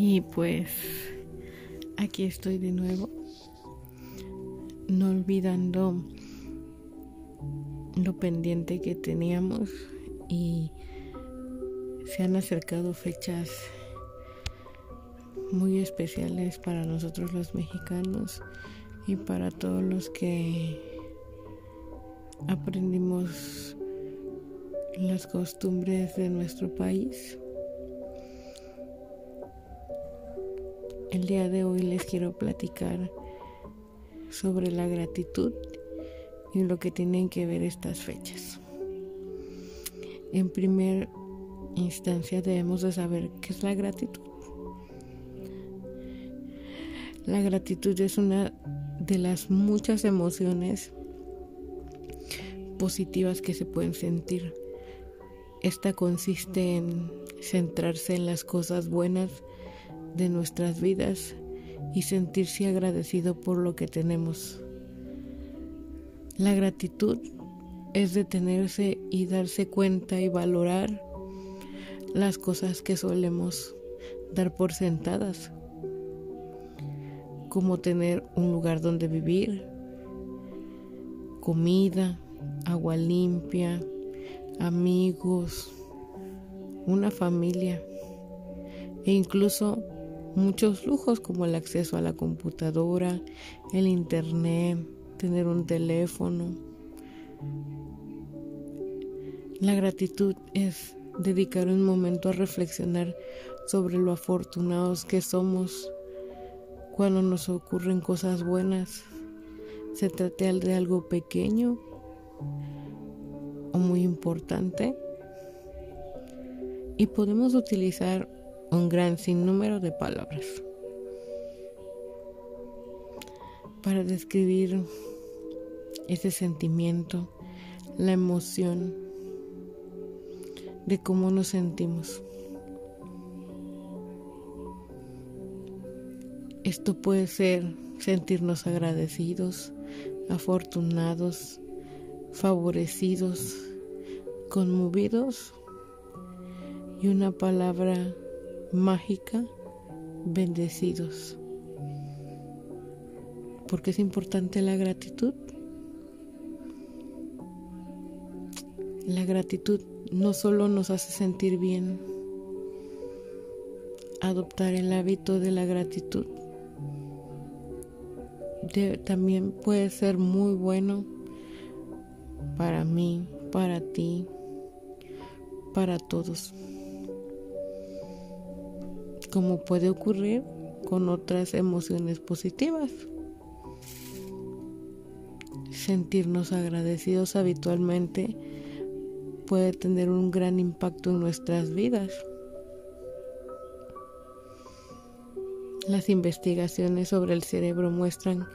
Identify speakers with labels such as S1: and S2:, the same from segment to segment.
S1: Y pues aquí estoy de nuevo, no olvidando lo pendiente que teníamos y se han acercado fechas muy especiales para nosotros los mexicanos y para todos los que aprendimos las costumbres de nuestro país. El día de hoy les quiero platicar sobre la gratitud y lo que tienen que ver estas fechas. En primer instancia debemos de saber qué es la gratitud. La gratitud es una de las muchas emociones positivas que se pueden sentir. Esta consiste en centrarse en las cosas buenas de nuestras vidas y sentirse agradecido por lo que tenemos. La gratitud es detenerse y darse cuenta y valorar las cosas que solemos dar por sentadas, como tener un lugar donde vivir, comida, agua limpia, amigos, una familia e incluso muchos lujos como el acceso a la computadora, el internet, tener un teléfono. La gratitud es dedicar un momento a reflexionar sobre lo afortunados que somos cuando nos ocurren cosas buenas. Se trate de algo pequeño o muy importante. Y podemos utilizar un gran sinnúmero de palabras para describir ese sentimiento, la emoción de cómo nos sentimos. Esto puede ser sentirnos agradecidos, afortunados, favorecidos, conmovidos y una palabra mágica, bendecidos. porque es importante la gratitud? La gratitud no solo nos hace sentir bien, adoptar el hábito de la gratitud también puede ser muy bueno para mí, para ti, para todos como puede ocurrir con otras emociones positivas. Sentirnos agradecidos habitualmente puede tener un gran impacto en nuestras vidas. Las investigaciones sobre el cerebro muestran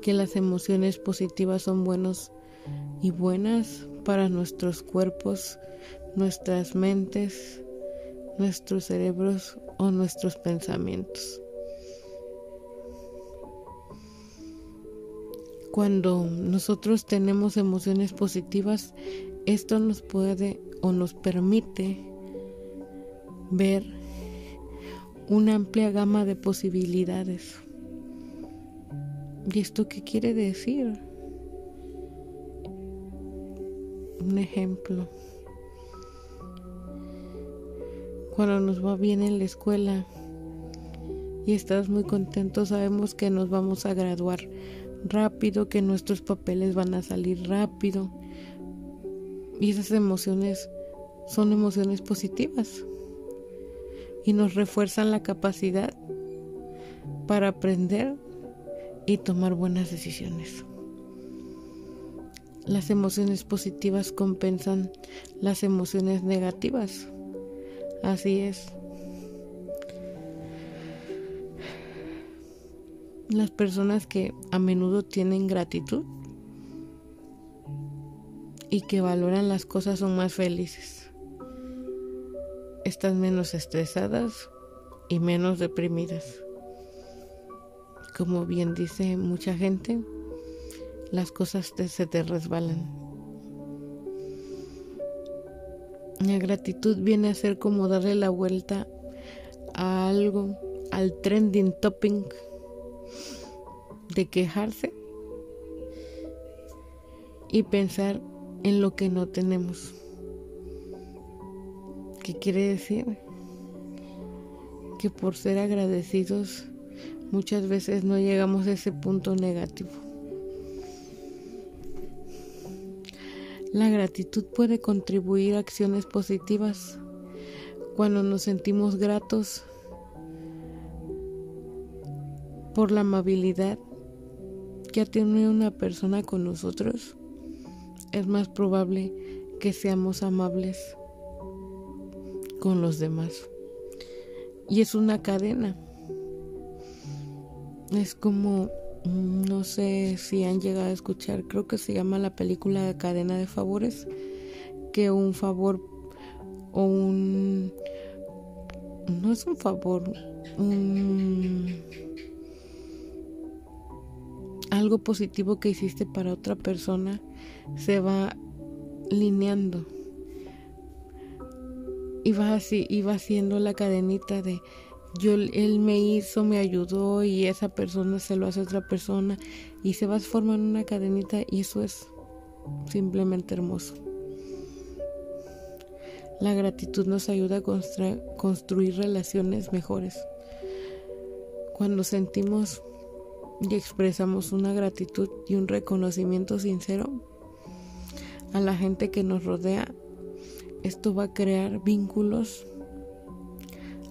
S1: que las emociones positivas son buenos y buenas para nuestros cuerpos, nuestras mentes, nuestros cerebros o nuestros pensamientos. Cuando nosotros tenemos emociones positivas, esto nos puede o nos permite ver una amplia gama de posibilidades. ¿Y esto qué quiere decir? Un ejemplo. Cuando nos va bien en la escuela y estás muy contento, sabemos que nos vamos a graduar rápido, que nuestros papeles van a salir rápido. Y esas emociones son emociones positivas y nos refuerzan la capacidad para aprender y tomar buenas decisiones. Las emociones positivas compensan las emociones negativas. Así es. Las personas que a menudo tienen gratitud y que valoran las cosas son más felices. Están menos estresadas y menos deprimidas. Como bien dice mucha gente, las cosas se te resbalan. La gratitud viene a ser como darle la vuelta a algo, al trending topping de quejarse y pensar en lo que no tenemos. ¿Qué quiere decir? Que por ser agradecidos muchas veces no llegamos a ese punto negativo. La gratitud puede contribuir a acciones positivas. Cuando nos sentimos gratos por la amabilidad que ha tenido una persona con nosotros, es más probable que seamos amables con los demás. Y es una cadena. Es como, no sé si han llegado a escuchar, creo que se llama la película Cadena de Favores, que un favor o un... No es un favor, un algo positivo que hiciste para otra persona se va lineando. Y va así y va haciendo la cadenita de yo él me hizo me ayudó y esa persona se lo hace a otra persona y se va formando una cadenita y eso es simplemente hermoso. La gratitud nos ayuda a construir relaciones mejores. Cuando sentimos y expresamos una gratitud y un reconocimiento sincero a la gente que nos rodea, esto va a crear vínculos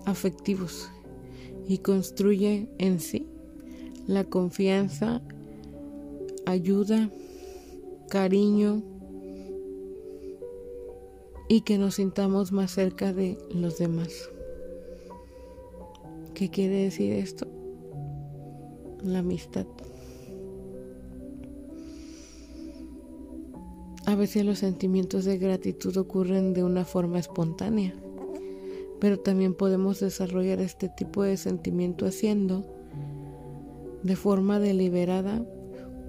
S1: afectivos y construye en sí la confianza, ayuda, cariño y que nos sintamos más cerca de los demás. ¿Qué quiere decir esto? la amistad. A veces los sentimientos de gratitud ocurren de una forma espontánea, pero también podemos desarrollar este tipo de sentimiento haciendo de forma deliberada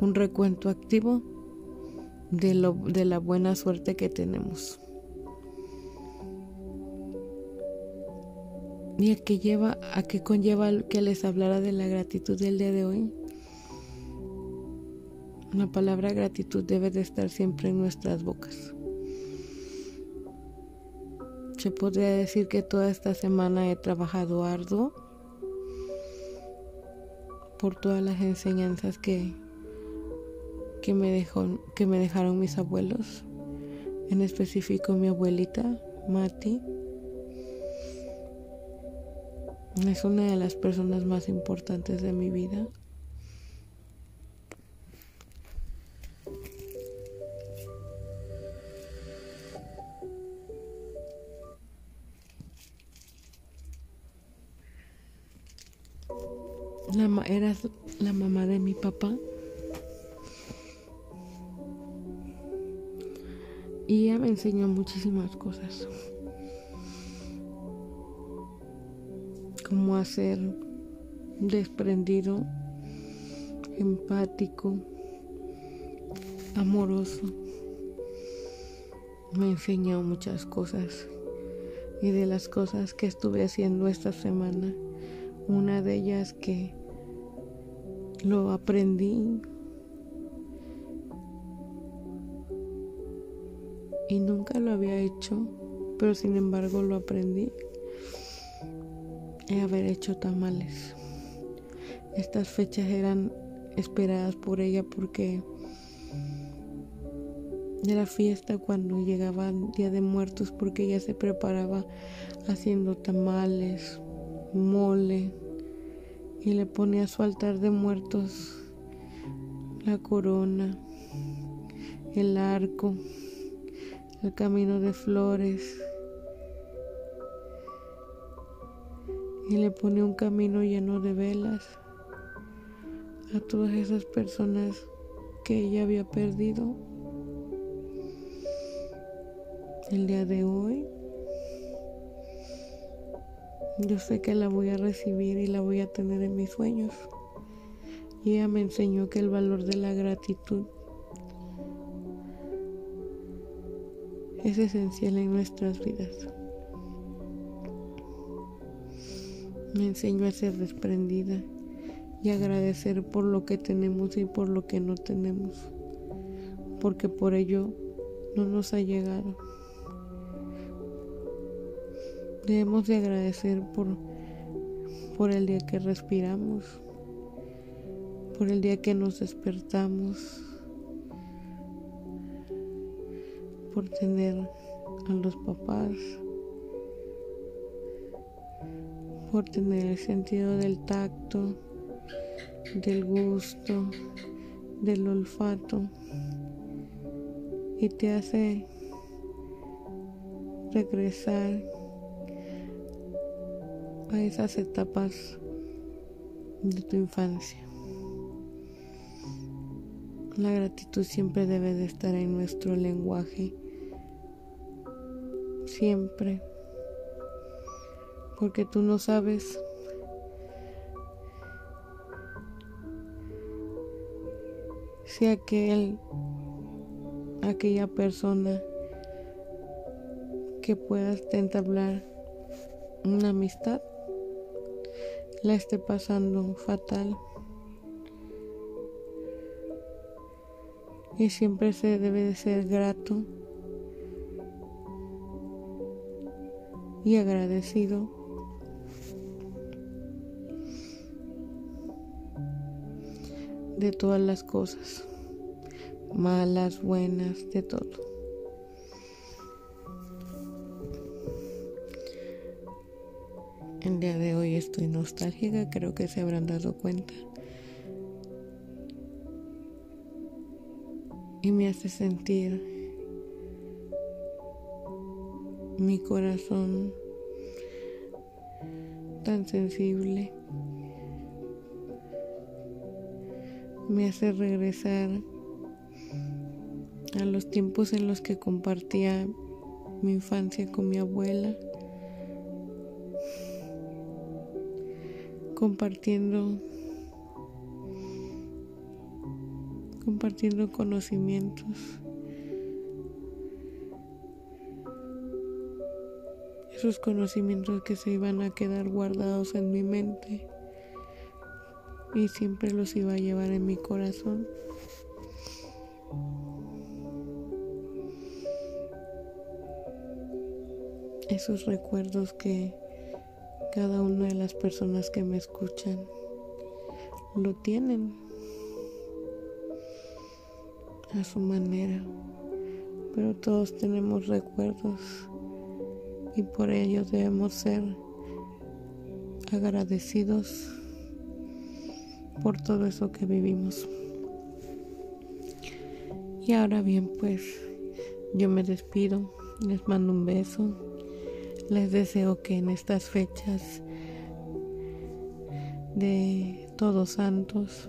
S1: un recuento activo de, lo, de la buena suerte que tenemos. y a qué lleva a qué conlleva que les hablara de la gratitud del día de hoy. La palabra gratitud debe de estar siempre en nuestras bocas. Se podría decir que toda esta semana he trabajado arduo por todas las enseñanzas que, que, me, dejó, que me dejaron mis abuelos, en específico mi abuelita, Mati es una de las personas más importantes de mi vida. La, era la mamá de mi papá. Y ella me enseñó muchísimas cosas. cómo hacer desprendido, empático, amoroso. Me enseñó muchas cosas y de las cosas que estuve haciendo esta semana, una de ellas que lo aprendí y nunca lo había hecho, pero sin embargo lo aprendí y haber hecho tamales. Estas fechas eran esperadas por ella porque era fiesta cuando llegaba el Día de Muertos porque ella se preparaba haciendo tamales, mole y le ponía a su altar de muertos la corona, el arco, el camino de flores y le pone un camino lleno de velas a todas esas personas que ella había perdido. El día de hoy yo sé que la voy a recibir y la voy a tener en mis sueños. Y ella me enseñó que el valor de la gratitud es esencial en nuestras vidas. Me enseño a ser desprendida y agradecer por lo que tenemos y por lo que no tenemos, porque por ello no nos ha llegado. Debemos de agradecer por, por el día que respiramos, por el día que nos despertamos, por tener a los papás, por tener el sentido del tacto, del gusto, del olfato y te hace regresar esas etapas de tu infancia. La gratitud siempre debe de estar en nuestro lenguaje, siempre, porque tú no sabes si aquel, aquella persona que puedas entablar una amistad la esté pasando fatal. Y siempre se debe de ser grato y agradecido de todas las cosas, malas, buenas, de todo. El día de hoy estoy nostálgica, creo que se habrán dado cuenta. Y me hace sentir mi corazón tan sensible. me hace regresar a los tiempos en los que compartía mi infancia con mi abuela, compartiendo compartiendo conocimientos. Esos conocimientos que se iban a quedar guardados en mi mente y siempre los iba a llevar en mi corazón. Esos recuerdos que cada una de las personas que me escuchan lo tienen a su manera, pero todos tenemos recuerdos y por ello debemos ser agradecidos por todo eso que vivimos. Y ahora bien, pues yo me despido, les mando un beso, les deseo que en estas fechas de todos santos,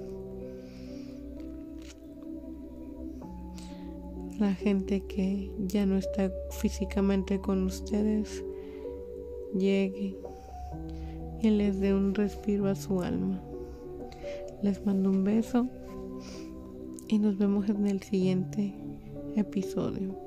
S1: la gente que ya no está físicamente con ustedes llegue y les dé un respiro a su alma. Les mando un beso y nos vemos en el siguiente episodio.